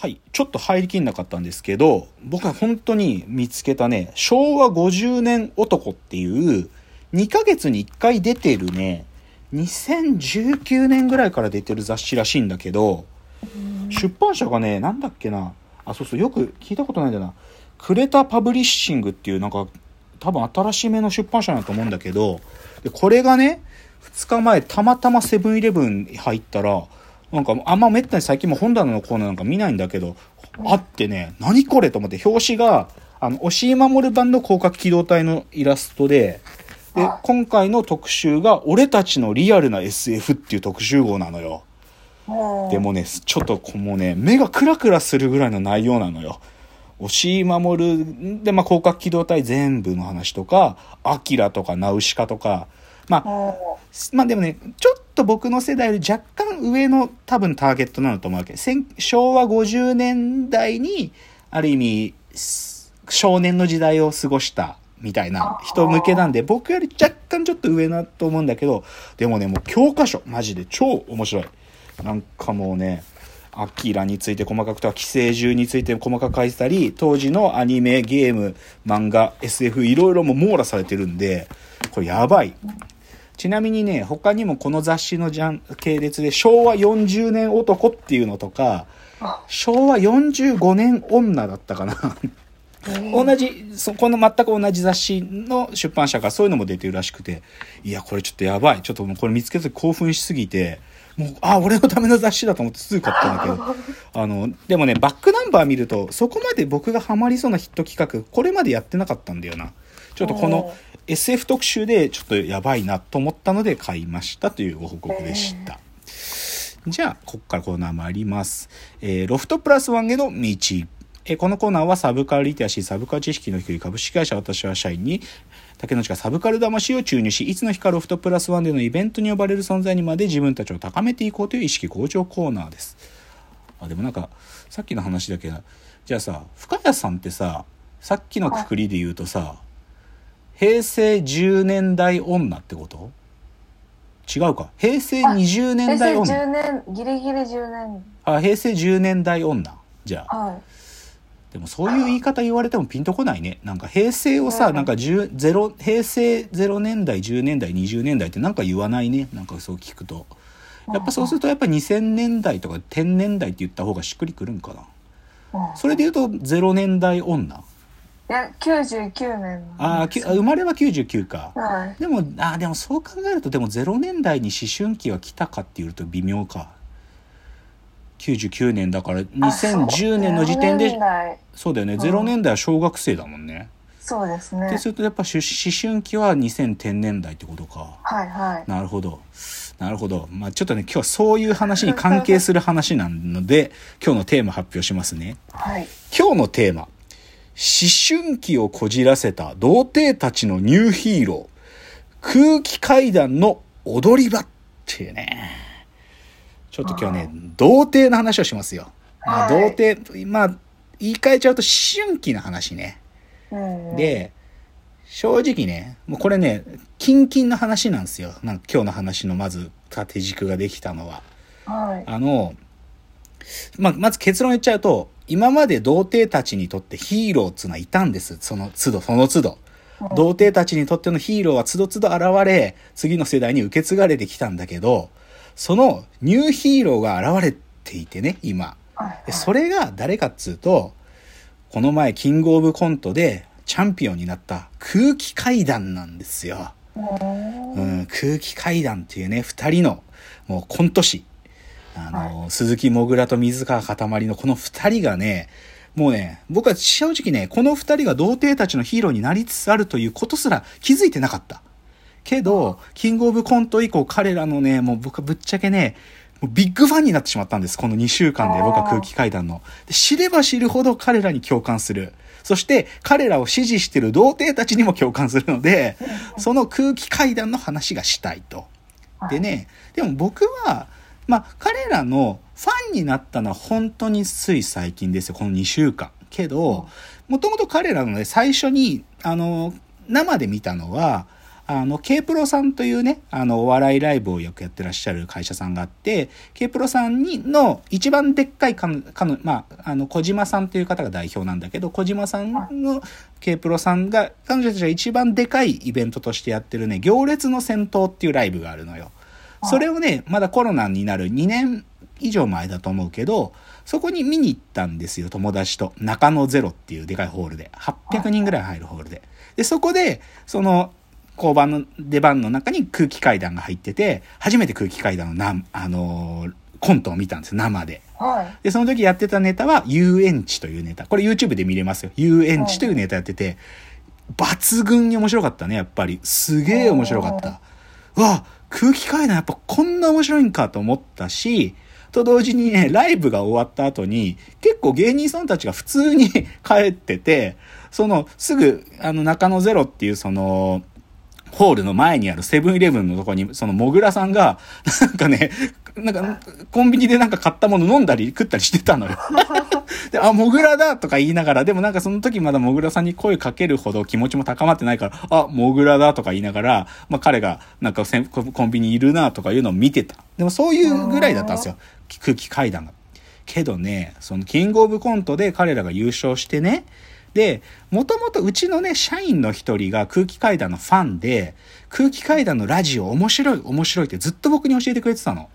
はい。ちょっと入りきんなかったんですけど、僕は本当に見つけたね、昭和50年男っていう、2ヶ月に1回出てるね、2019年ぐらいから出てる雑誌らしいんだけど、出版社がね、なんだっけな、あ、そうそう、よく聞いたことないんだよな。クレタパブリッシングっていうなんか、多分新しめの出版社だと思うんだけど、で、これがね、2日前、たまたまセブンイレブン入ったら、なんかあんまめったに最近も本棚のコーナーなんか見ないんだけど、あってね、何これと思って、表紙が、あの、押井守版の広角機動隊のイラストで、で、今回の特集が、俺たちのリアルな SF っていう特集号なのよ。でもね、ちょっともうね、目がクラクラするぐらいの内容なのよ。押井守で、まあ、広角機動隊全部の話とか、アキラとかナウシカとか、まあ、まあでもね、ちょっと僕の世代より若干上の多分ターゲットなのと思うわけ。昭和50年代に、ある意味、少年の時代を過ごしたみたいな人向けなんで、僕より若干ちょっと上だと思うんだけど、でもね、もう教科書、マジで超面白い。なんかもうね、アキラについて細かくとか、寄生獣について細かく書いてたり、当時のアニメ、ゲーム、漫画、SF、いろいろも網羅されてるんで、これやばい。ちなみにね、他にもこの雑誌のジャン系列で昭和40年男っていうのとか、昭和45年女だったかな。同じ、そこの全く同じ雑誌の出版社がそういうのも出てるらしくて、いや、これちょっとやばい。ちょっともうこれ見つけて興奮しすぎて、もう、あ、俺のための雑誌だと思ってすぐ買ったんだけど、あの、でもね、バックナンバー見ると、そこまで僕がハマりそうなヒット企画、これまでやってなかったんだよな。ちょっとこの SF 特集でちょっとやばいなと思ったので買いましたというご報告でした。じゃあ、ここからコーナー参ります。えー、ロフトプラスワンへの道。えー、このコーナーはサブカルリテラシー、サブカル知識の低い株式会社私は社員に、竹之内がサブカル魂を注入し、いつの日かロフトプラスワンでのイベントに呼ばれる存在にまで自分たちを高めていこうという意識向上コーナーです。あ、でもなんか、さっきの話だけど、じゃあさ、深谷さんってさ、さっきのくくりで言うとさ、平成10年代女ってこと？違うか。平成20年代女。平成10年、ギリギリ10年。あ、平成10年代女。じゃあ。はい。でもそういう言い方言われてもピンとこないね。なんか平成をさ、なんか10、0、平成0年代、10年代、20年代ってなんか言わないね。なんかそう聞くと。やっぱそうするとやっぱ2000年代とか10年代って言った方がしっくりくるんかな。それで言うと0年代女。いや、99年ああ、生まれは99か。はい。でも、ああ、でもそう考えると、でも0年代に思春期は来たかっていうと微妙か。99年だから2010年の時点で、そうだよね、0年代は小学生だもんね。そうですね。でするとやっぱ思春期は2000年代ってことか。はいはい。なるほど。なるほど。まあちょっとね、今日はそういう話に関係する話なので、今日のテーマ発表しますね。はい。今日のテーマ。思春期をこじらせた童貞たちのニューヒーロー。空気階段の踊り場っていうね。ちょっと今日はね、童貞の話をしますよ。まあ、童貞、まあ、言い換えちゃうと思春期の話ね。うん、で、正直ね、もうこれね、キンキンの話なんですよ。なんか今日の話のまず縦軸ができたのは。はい、あの、まあ、まず結論言っちゃうと、今まで童貞たちにとってヒーローっつうのはいたんです。その都度、その都度。童貞たちにとってのヒーローは都度都度現れ、次の世代に受け継がれてきたんだけど、そのニューヒーローが現れていてね、今。でそれが誰かっつうと、この前、キングオブコントでチャンピオンになった空気階段なんですよ。うん、空気階段っていうね、二人のもうコント師。あの、はい、鈴木もぐらと水川かたまりのこの二人がね、もうね、僕は正直ね、この二人が童貞たちのヒーローになりつつあるということすら気づいてなかった。けど、キングオブコント以降彼らのね、もう僕はぶっちゃけね、もうビッグファンになってしまったんです。この2週間で僕は空気階段の。で知れば知るほど彼らに共感する。そして彼らを支持している童貞たちにも共感するので、その空気階段の話がしたいと。でね、でも僕は、まあ彼らのファンになったのは本当につい最近ですよ。この2週間。けど、もともと彼らのね、最初に、あの、生で見たのは、あの、K プロさんというね、あの、お笑いライブをよくやってらっしゃる会社さんがあって、K プロさんにの一番でっかいかの、かの、まあ、あの、小島さんという方が代表なんだけど、小島さんの K プロさんが、彼女たちが一番でかいイベントとしてやってるね、行列の戦闘っていうライブがあるのよ。それをね、まだコロナになる2年以上前だと思うけど、そこに見に行ったんですよ、友達と。中野ゼロっていうでかいホールで。800人ぐらい入るホールで。で、そこで、その、交番の出番の中に空気階段が入ってて、初めて空気階段のな、あのーコントを見たんですよ、生で。はい。で、その時やってたネタは、遊園地というネタ。これ YouTube で見れますよ。遊園地というネタやってて、抜群に面白かったね、やっぱり。すげえ面白かった。うわ、空気階段やっぱこんな面白いんかと思ったし、と同時にね、ライブが終わった後に、結構芸人さんたちが普通に 帰ってて、その、すぐ、あの、中野ゼロっていうその、ホールの前にあるセブンイレブンのとこに、そのモグラさんが、なんかね、なんか、コンビニでなんか買ったもの飲んだり食ったりしてたのよ。で、あ、モグラだとか言いながら、でもなんかその時まだモグラさんに声かけるほど気持ちも高まってないから、あ、モグラだとか言いながら、まあ彼がなんかココンビニいるなとかいうのを見てた。でもそういうぐらいだったんですよ。空気階段が。けどね、そのキングオブコントで彼らが優勝してね、で、もともとうちのね、社員の一人が空気階段のファンで、空気階段のラジオ面白い面白いってずっと僕に教えてくれてたの。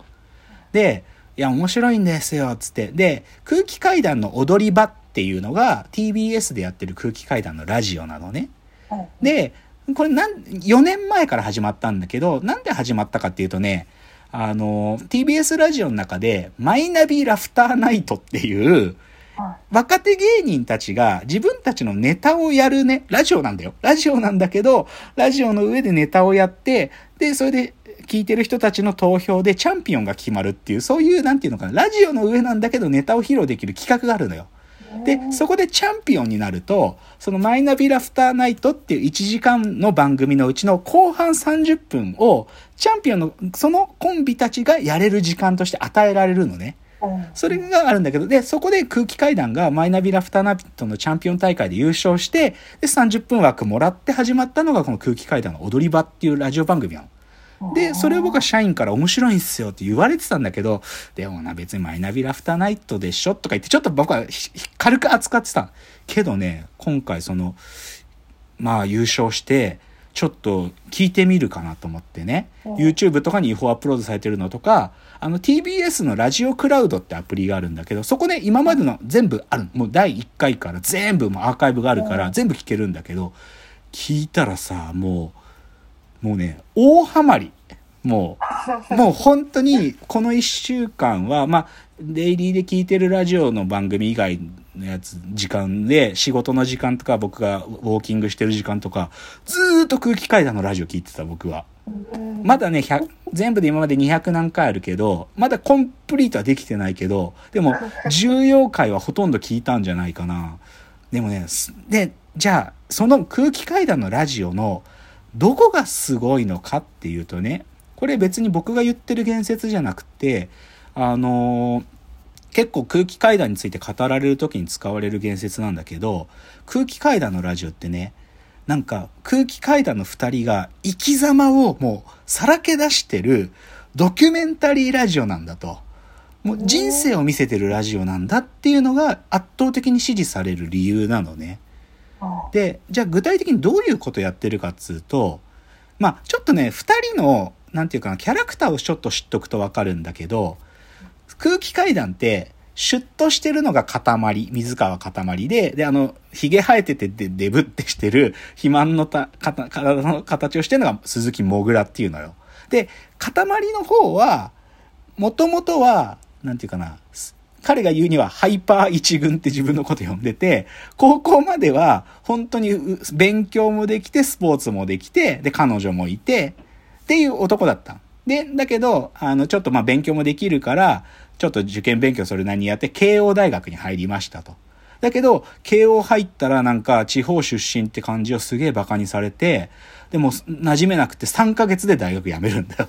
で、いや、面白いんですよ、つって。で、空気階段の踊り場っていうのが TBS でやってる空気階段のラジオなのね。はい。で、これなん、4年前から始まったんだけど、なんで始まったかっていうとね、あの、TBS ラジオの中で、マイナビラフターナイトっていう、は若手芸人たちが自分たちのネタをやるね、ラジオなんだよ。ラジオなんだけど、ラジオの上でネタをやって、で、それで聞いてる人たちの投票でチャンピオンが決まるっていう、そういう、なんていうのかな、ラジオの上なんだけどネタを披露できる企画があるのよ。で、そこでチャンピオンになると、そのマイナビラフターナイトっていう1時間の番組のうちの後半30分を、チャンピオンの、そのコンビたちがやれる時間として与えられるのね。うんそれがあるんだけど、で、そこで空気階段がマイナビラフターナイトのチャンピオン大会で優勝して、で、30分枠もらって始まったのがこの空気階段の踊り場っていうラジオ番組なの。で、それを僕は社員から面白いんすよって言われてたんだけど、でもな、別にマイナビラフターナイトでしょとか言って、ちょっと僕は軽く扱ってた。けどね、今回その、まあ優勝して、ちょっと聞いてみるかなと思ってね、YouTube とかに違法アップロードされてるのとか、あの TBS のラジオクラウドってアプリがあるんだけど、そこね、今までの全部ある。もう第1回から全部もアーカイブがあるから全部聞けるんだけど、聞いたらさ、もう、もうね、大ハマり。もう、もう本当にこの1週間は、まあ、デイリーで聞いてるラジオの番組以外のやつ、時間で、仕事の時間とか、僕がウォーキングしてる時間とか、ずーっと空気階段のラジオ聞いてた、僕は。うんまだね、100全部で今まで200何回あるけど、まだコンプリートはできてないけど、でも、重要回はほとんど聞いたんじゃないかな。でもね、すで、じゃあ、その空気階段のラジオの、どこがすごいのかっていうとね、これ別に僕が言ってる言説じゃなくて、あのー結構空気階段について語られる時に使われる言説なんだけど、空気階段のラジオってね、なんか空気階段の二人が生き様をもうさらけ出してるドキュメンタリーラジオなんだと。もう人生を見せてるラジオなんだっていうのが圧倒的に支持される理由なのね。で、じゃあ具体的にどういうことやってるかっつうと、まあちょっとね、二人の、なんていうかな、キャラクターをちょっと知っとくとわかるんだけど、空気階段って、シュッとしてるのが塊、水川塊で、で、あの、髭生えててで、デブってしてる、肥満のた、体の形をしてるのが鈴木もぐらっていうのよ。で、塊の方は、もともとは、なんていうかな、彼が言うにはハイパー一軍って自分のこと呼んでて、高校までは本当に勉強もできて、スポーツもできて、で、彼女もいて、っていう男だった。で、だけど、あの、ちょっとまあ勉強もできるから、ちょっと受験勉強それなりにやって、慶応大学に入りましたと。だけど、慶応入ったらなんか地方出身って感じをすげえ馬鹿にされて、でも馴染めなくて3ヶ月で大学辞めるんだよ。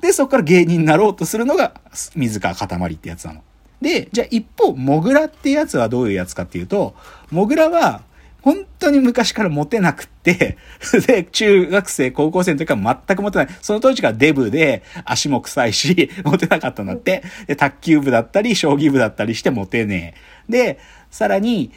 で、そこから芸人になろうとするのが水川かたまりってやつなの。で、じゃあ一方、モグラってやつはどういうやつかっていうと、モグラは本当に昔からモテなくって、で、中学生、高校生の時は全くモテない。その当時からデブで、足も臭いし、モテなかったんだって。で、卓球部だったり、将棋部だったりしてモテねえ。で、さらに、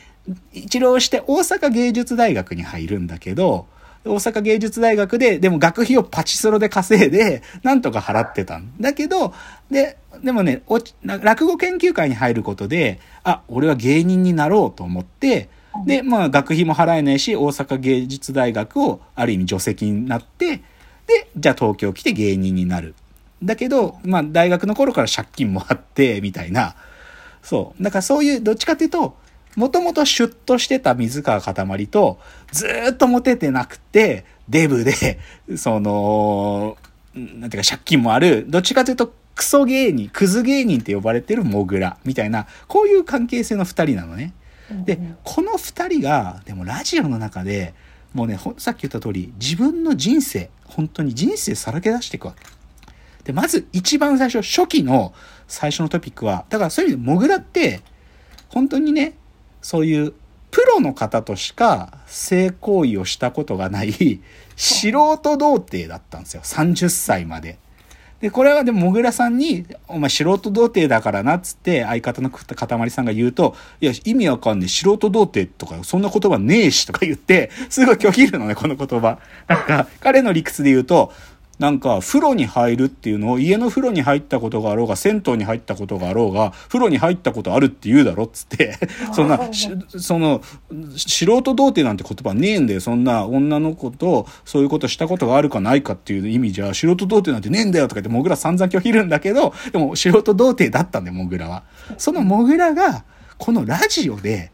一浪して大阪芸術大学に入るんだけど、大阪芸術大学で、でも学費をパチスロで稼いで、なんとか払ってたんだけど、で、でもね、落語研究会に入ることで、あ、俺は芸人になろうと思って、で、まあ学費も払えないし、大阪芸術大学をある意味除籍になって、で、じゃあ東京来て芸人になる。だけど、まあ大学の頃から借金もあって、みたいな。そう。だからそういう、どっちかっていうと、もともとシュッとしてた水川かたまりと、ずーっとモテてなくて、デブで、その、なんていうか借金もある、どっちかというと、クソ芸人、クズ芸人って呼ばれてるモグラ、みたいな、こういう関係性の二人なのね。で、この二人が、でもラジオの中で、もうね、さっき言った通り、自分の人生、本当に人生さらけ出していくわけ。で、まず一番最初、初期の最初のトピックは、だからそういう意味で、モグラって、本当にね、そういうプロの方としか性行為をしたことがない 素人童貞だったんですよ。30歳まで。で、これはでも、もぐらさんに、お前素人童貞だからな、っつって、相方のかたまりさんが言うと、いや、意味わかんねえ、素人童貞とか、そんな言葉ねえし、とか言って、すごい拒否るのね、この言葉。なんか、彼の理屈で言うと、なんか、風呂に入るっていうのを、家の風呂に入ったことがあろうが、銭湯に入ったことがあろうが、風呂に入ったことあるって言うだろっつって、そんな、しその、素人童貞なんて言葉ねえんだよ。そんな女の子と、そういうことしたことがあるかないかっていう意味じゃ、素人童貞なんてねえんだよとか言って、モグラ散々拒否るんだけど、でも素人童貞だったんだよ、モグラは。そのモグラが、このラジオで、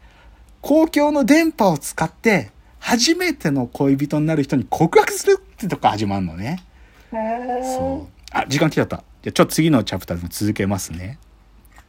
公共の電波を使って、初めての恋人になる人に告白するってとこ始まるのね。そう。あ、時間来ちゃった。じゃちょっと次のチャプターでも続けますね。